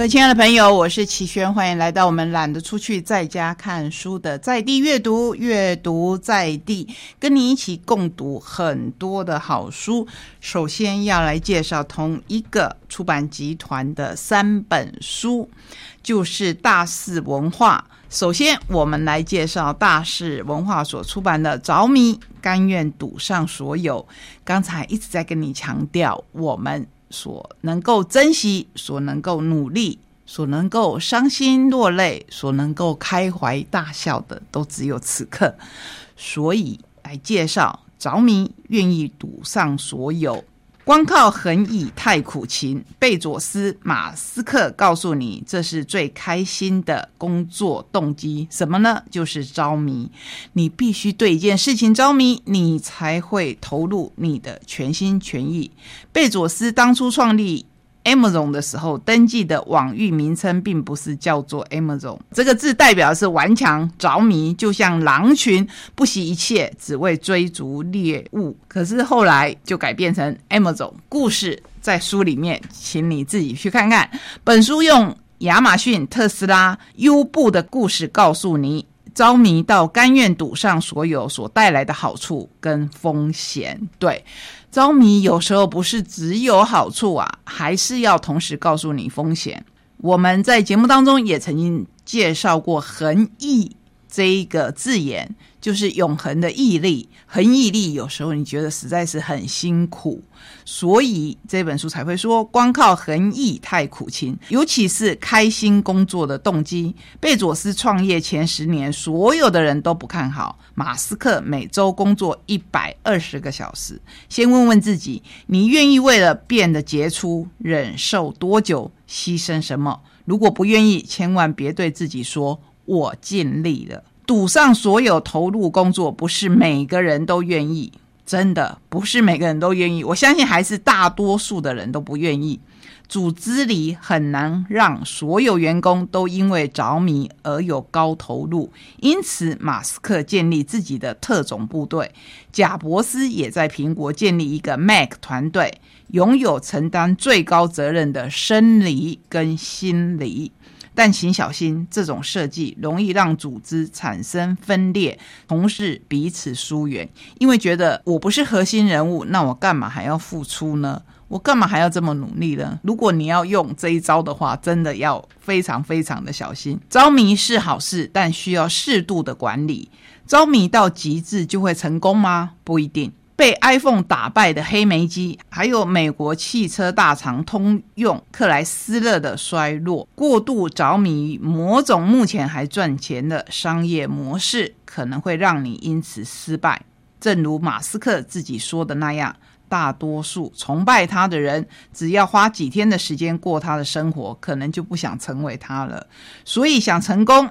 各位亲爱的朋友，我是齐轩，欢迎来到我们懒得出去，在家看书的在地阅读，阅读在地，跟你一起共读很多的好书。首先要来介绍同一个出版集团的三本书，就是大四文化。首先，我们来介绍大是文化所出版的《着迷》，甘愿赌上所有。刚才一直在跟你强调，我们。所能够珍惜，所能够努力，所能够伤心落泪，所能够开怀大笑的，都只有此刻。所以来介绍着迷，愿意赌上所有。光靠横以太苦勤。贝佐斯、马斯克告诉你，这是最开心的工作动机。什么呢？就是着迷。你必须对一件事情着迷，你才会投入你的全心全意。贝佐斯当初创立。Amazon 的时候登记的网域名称并不是叫做 Amazon，这个字代表是顽强着迷，就像狼群不惜一切只为追逐猎物。可是后来就改变成 Amazon。故事在书里面，请你自己去看看。本书用亚马逊、特斯拉、优步的故事告诉你，着迷到甘愿赌上所有所带来的好处跟风险。对。着迷有时候不是只有好处啊，还是要同时告诉你风险。我们在节目当中也曾经介绍过“恒毅”这一个字眼。就是永恒的毅力，恒毅力有时候你觉得实在是很辛苦，所以这本书才会说光靠恒毅太苦情，尤其是开心工作的动机。贝佐斯创业前十年，所有的人都不看好马斯克每周工作一百二十个小时。先问问自己，你愿意为了变得杰出，忍受多久，牺牲什么？如果不愿意，千万别对自己说“我尽力了”。赌上所有投入工作，不是每个人都愿意，真的不是每个人都愿意。我相信还是大多数的人都不愿意。组织里很难让所有员工都因为着迷而有高投入，因此马斯克建立自己的特种部队，贾伯斯也在苹果建立一个 Mac 团队，拥有承担最高责任的生理跟心理。但请小心，这种设计容易让组织产生分裂，同事彼此疏远，因为觉得我不是核心人物，那我干嘛还要付出呢？我干嘛还要这么努力呢？如果你要用这一招的话，真的要非常非常的小心。着迷是好事，但需要适度的管理。着迷到极致就会成功吗？不一定。被 iPhone 打败的黑莓机，还有美国汽车大厂通用、克莱斯勒的衰落，过度着迷于某种目前还赚钱的商业模式，可能会让你因此失败。正如马斯克自己说的那样，大多数崇拜他的人，只要花几天的时间过他的生活，可能就不想成为他了。所以，想成功，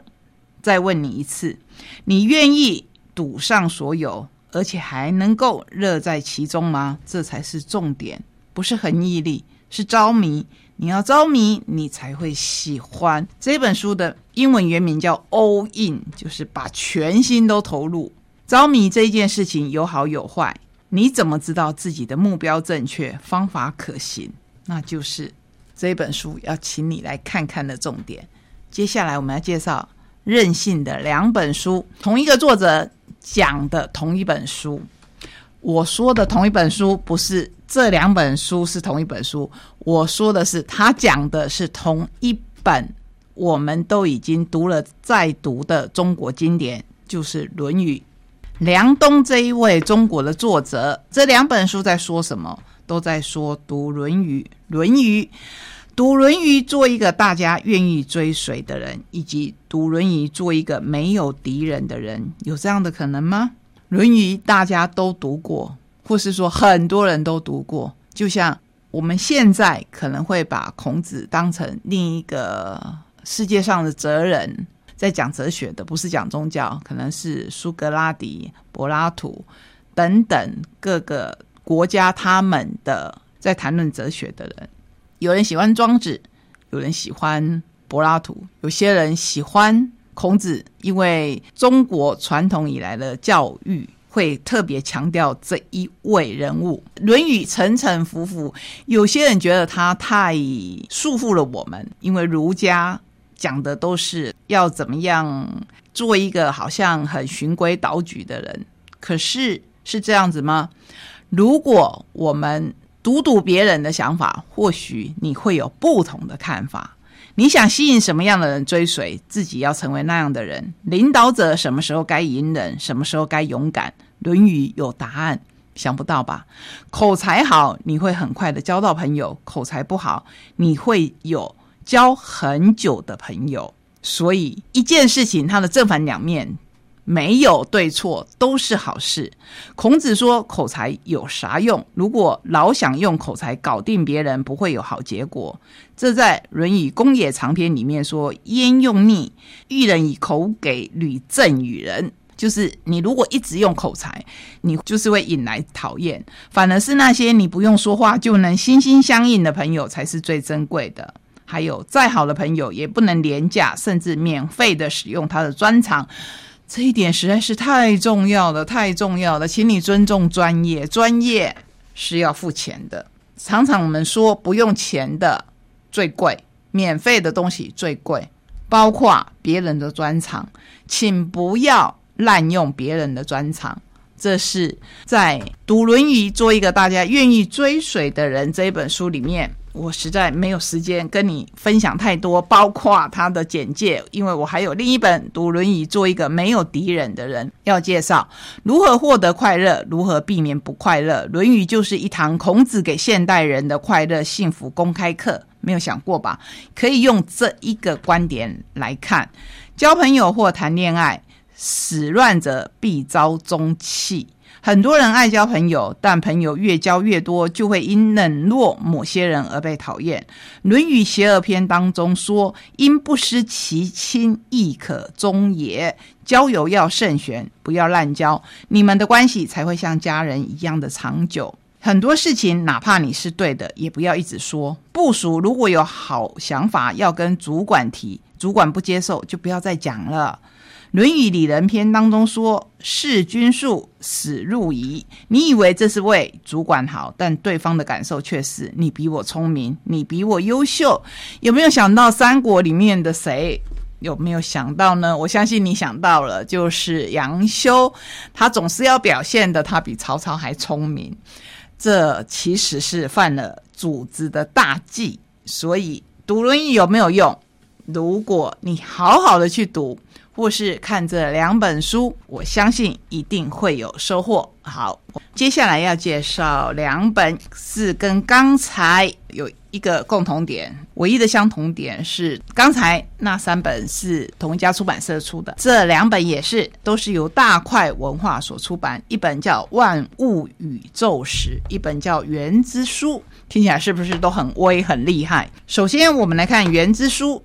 再问你一次：你愿意赌上所有？而且还能够乐在其中吗？这才是重点，不是很毅力，是着迷。你要着迷，你才会喜欢这本书的英文原名叫 “All In”，就是把全心都投入。着迷这一件事情有好有坏，你怎么知道自己的目标正确、方法可行？那就是这本书要请你来看看的重点。接下来我们要介绍任性的两本书，同一个作者。讲的同一本书，我说的同一本书不是这两本书是同一本书，我说的是他讲的是同一本，我们都已经读了再读的中国经典，就是《论语》。梁冬这一位中国的作者，这两本书在说什么？都在说读《论语》，《论语》。读《论语》做一个大家愿意追随的人，以及读《论语》做一个没有敌人的人，有这样的可能吗？《论语》大家都读过，或是说很多人都读过，就像我们现在可能会把孔子当成另一个世界上的哲人，在讲哲学的，不是讲宗教，可能是苏格拉底、柏拉图等等各个国家他们的在谈论哲学的人。有人喜欢庄子，有人喜欢柏拉图，有些人喜欢孔子，因为中国传统以来的教育会特别强调这一位人物，《论语》沉沉浮浮，有些人觉得他太束缚了我们，因为儒家讲的都是要怎么样做一个好像很循规蹈矩的人。可是是这样子吗？如果我们读读别人的想法，或许你会有不同的看法。你想吸引什么样的人追随？自己要成为那样的人。领导者什么时候该隐忍，什么时候该勇敢？《论语》有答案，想不到吧？口才好，你会很快的交到朋友；口才不好，你会有交很久的朋友。所以，一件事情它的正反两面。没有对错，都是好事。孔子说：“口才有啥用？如果老想用口才搞定别人，不会有好结果。”这在《论语公冶长篇》里面说：“焉用逆？欲人以口给，屡赠与人。”就是你如果一直用口才，你就是会引来讨厌。反而是那些你不用说话就能心心相印的朋友，才是最珍贵的。还有，再好的朋友也不能廉价甚至免费的使用他的专长。这一点实在是太重要了，太重要了，请你尊重专业，专业是要付钱的。常常我们说不用钱的最贵，免费的东西最贵，包括别人的专长，请不要滥用别人的专长。这是在读《论语》做一个大家愿意追随的人这一本书里面。我实在没有时间跟你分享太多，包括他的简介，因为我还有另一本《读论语》，做一个没有敌人的人，要介绍如何获得快乐，如何避免不快乐。《论语》就是一堂孔子给现代人的快乐幸福公开课，没有想过吧？可以用这一个观点来看，交朋友或谈恋爱，始乱者必遭终弃。很多人爱交朋友，但朋友越交越多，就会因冷落某些人而被讨厌。《论语邪恶篇》当中说：“因不失其亲，亦可忠也。”交友要慎选，不要滥交，你们的关系才会像家人一样的长久。很多事情，哪怕你是对的，也不要一直说。部署如果有好想法，要跟主管提，主管不接受，就不要再讲了。《论语里仁篇》当中说：“事君术，死入仪。”你以为这是为主管好，但对方的感受却是你比我聪明，你比我优秀。有没有想到三国里面的谁？有没有想到呢？我相信你想到了，就是杨修。他总是要表现的他比曹操还聪明，这其实是犯了主子的大忌。所以读《论语》有没有用？如果你好好的去读。或是看这两本书，我相信一定会有收获。好，接下来要介绍两本，是跟刚才有一个共同点，唯一的相同点是，刚才那三本是同一家出版社出的，这两本也是，都是由大块文化所出版。一本叫《万物宇宙史》，一本叫《原之书》，听起来是不是都很威、很厉害？首先，我们来看《原之书》。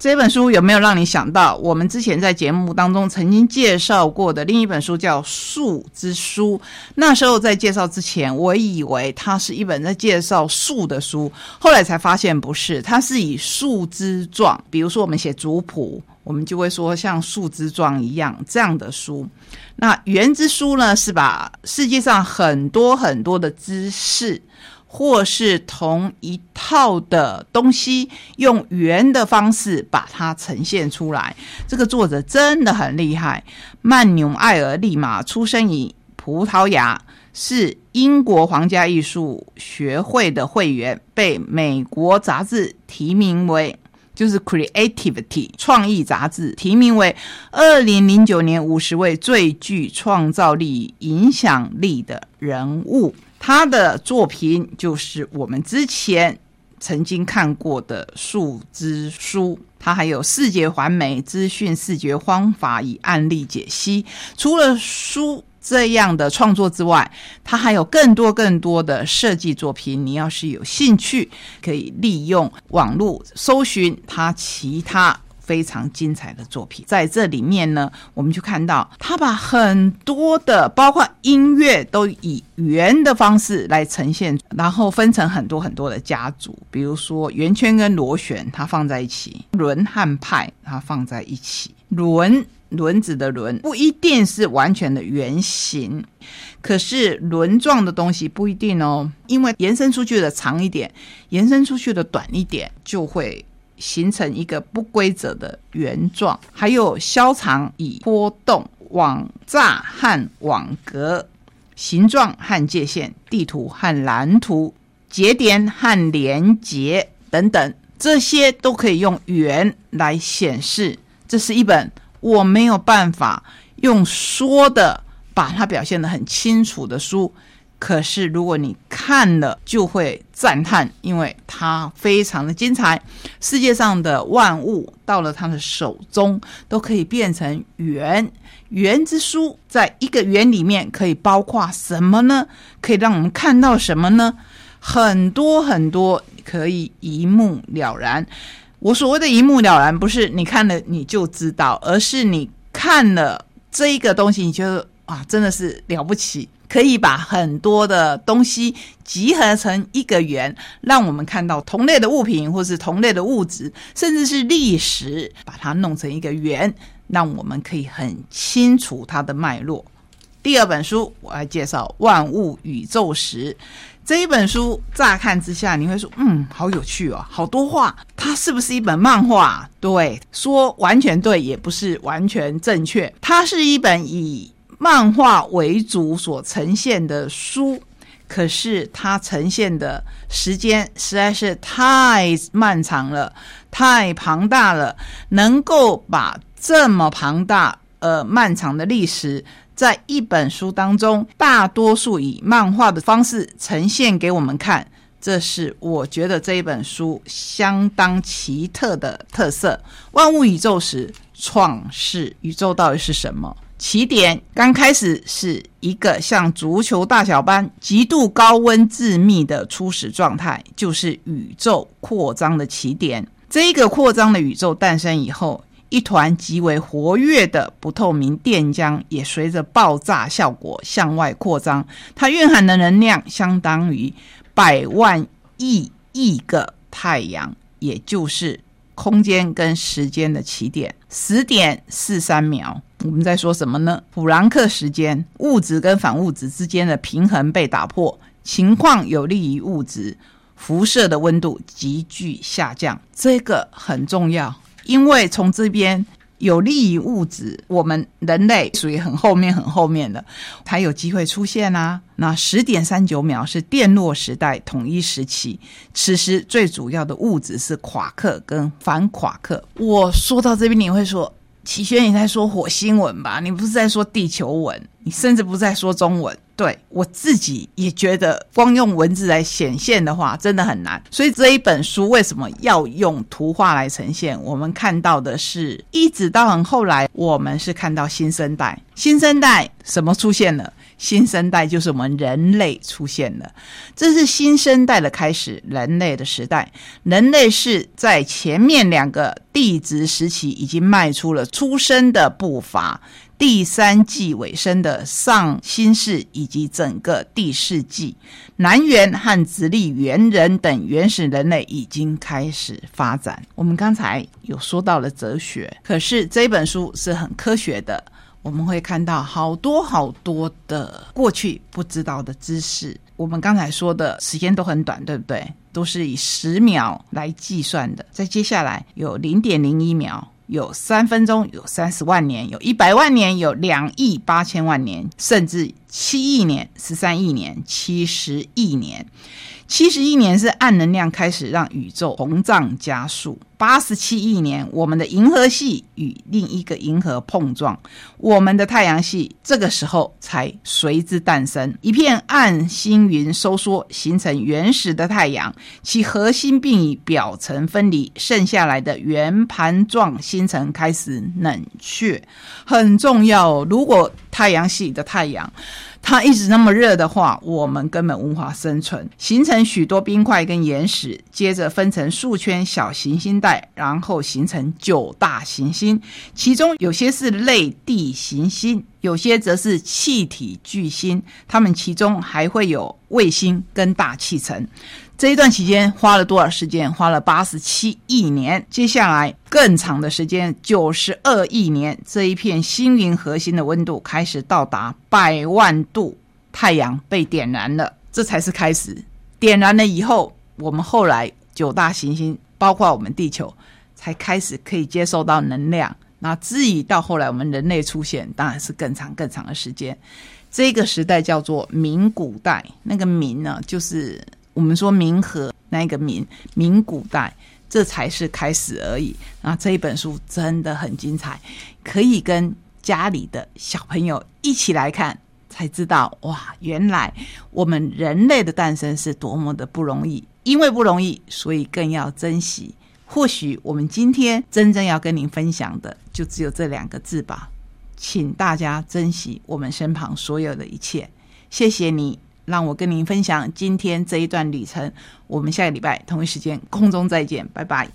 这本书有没有让你想到我们之前在节目当中曾经介绍过的另一本书叫《树之书》？那时候在介绍之前，我以为它是一本在介绍树的书，后来才发现不是，它是以树枝状，比如说我们写族谱，我们就会说像树枝状一样这样的书。那《原之书》呢，是把世界上很多很多的知识。或是同一套的东西，用圆的方式把它呈现出来。这个作者真的很厉害。曼纽埃尔利马出生于葡萄牙，是英国皇家艺术学会的会员，被美国杂志提名为，就是 Creativity 创意杂志提名为二零零九年五十位最具创造力、影响力的人物。他的作品就是我们之前曾经看过的《树枝书》，他还有视觉环美资讯视觉方法与案例解析。除了书这样的创作之外，他还有更多更多的设计作品。你要是有兴趣，可以利用网络搜寻他其他。非常精彩的作品，在这里面呢，我们就看到他把很多的，包括音乐，都以圆的方式来呈现，然后分成很多很多的家族，比如说圆圈跟螺旋，它放在一起；轮和派它放在一起。轮轮子的轮，不一定是完全的圆形，可是轮状的东西不一定哦，因为延伸出去的长一点，延伸出去的短一点，就会形成一个不规则的圆状。还有消长以波动、网栅和网格、形状和界限、地图和蓝图、节点和连结等等，这些都可以用圆来显示。这是一本我没有办法用说的把它表现得很清楚的书，可是如果你看了，就会赞叹，因为它非常的精彩。世界上的万物到了他的手中，都可以变成圆。圆之书在一个圆里面可以包括什么呢？可以让我们看到什么呢？很多很多，可以一目了然。我所谓的一目了然，不是你看了你就知道，而是你看了这一个东西，你觉得啊，真的是了不起，可以把很多的东西集合成一个圆，让我们看到同类的物品，或是同类的物质，甚至是历史，把它弄成一个圆，让我们可以很清楚它的脉络。第二本书，我来介绍《万物宇宙史》。这一本书乍看之下，你会说，嗯，好有趣哦，好多画，它是不是一本漫画？对，说完全对，也不是完全正确。它是一本以漫画为主所呈现的书，可是它呈现的时间实在是太漫长了，太庞大了，能够把这么庞大呃漫长的历史。在一本书当中，大多数以漫画的方式呈现给我们看，这是我觉得这一本书相当奇特的特色。万物宇宙史创世宇宙到底是什么？起点刚开始是一个像足球大小般极度高温致密的初始状态，就是宇宙扩张的起点。这一个扩张的宇宙诞生以后。一团极为活跃的不透明电浆也随着爆炸效果向外扩张，它蕴含的能量相当于百万亿亿个太阳，也就是空间跟时间的起点。十点四三秒，我们在说什么呢？普朗克时间，物质跟反物质之间的平衡被打破，情况有利于物质，辐射的温度急剧下降，这个很重要。因为从这边有利于物质，我们人类属于很后面、很后面的，才有机会出现啊。那十点三九秒是电落时代统一时期，此时最主要的物质是夸克跟反夸克。我说到这边，你会说。齐轩，你在说火星文吧？你不是在说地球文？你甚至不在说中文。对我自己也觉得，光用文字来显现的话，真的很难。所以这一本书为什么要用图画来呈现？我们看到的是，一直到很后来，我们是看到新生代。新生代什么出现了？新生代就是我们人类出现了，这是新生代的开始，人类的时代。人类是在前面两个地质时期已经迈出了出生的步伐，第三纪尾声的上新世以及整个第四纪，南猿和直立猿人等原始人类已经开始发展。我们刚才有说到了哲学，可是这本书是很科学的。我们会看到好多好多的过去不知道的知识。我们刚才说的时间都很短，对不对？都是以十秒来计算的。在接下来有零点零一秒，有三分钟，有三十万年，有一百万年，有两亿八千万年，甚至七亿年、十三亿年、七十亿年。七十亿年是暗能量开始让宇宙膨胀加速。八十七亿年，我们的银河系与另一个银河碰撞，我们的太阳系这个时候才随之诞生。一片暗星云收缩，形成原始的太阳，其核心并以表层分离，剩下来的圆盘状星辰开始冷却。很重要，如果太阳系的太阳。它一直那么热的话，我们根本无法生存。形成许多冰块跟岩石，接着分成数圈小行星带，然后形成九大行星。其中有些是类地行星，有些则是气体巨星。它们其中还会有卫星跟大气层。这一段期间花了多少时间？花了八十七亿年。接下来更长的时间，九十二亿年，这一片星云核心的温度开始到达百万度，太阳被点燃了，这才是开始。点燃了以后，我们后来九大行星，包括我们地球，才开始可以接受到能量。那至于到后来我们人类出现，当然是更长更长的时间。这个时代叫做明古代，那个明呢，就是我们说明和那个明，明古代，这才是开始而已。那这一本书真的很精彩，可以跟家里的小朋友一起来看，才知道哇，原来我们人类的诞生是多么的不容易，因为不容易，所以更要珍惜。或许我们今天真正要跟您分享的，就只有这两个字吧，请大家珍惜我们身旁所有的一切。谢谢你让我跟您分享今天这一段旅程。我们下个礼拜同一时间空中再见，拜拜。